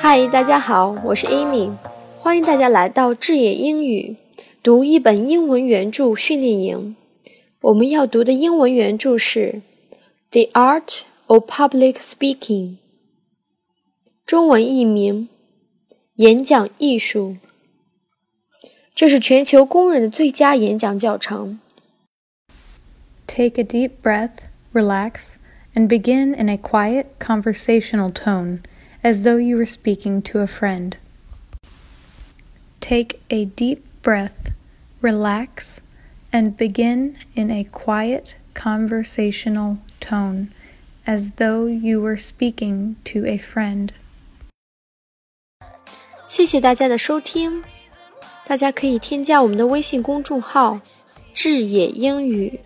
嗨，大家好，我是 Amy，欢迎大家来到智野英语读一本英文原着训练营。我们要读的英文原着是《The Art of Public Speaking》，中文译名《演讲艺术》。这是全球公认的最佳演讲教程。Take a deep breath, relax, and begin in a quiet conversational tone as though you were speaking to a friend. Take a deep breath, relax, and begin in a quiet conversational tone as though you were speaking to a friend. 谢谢大家的收听，大家可以添加我们的微信公众号“智野英语”。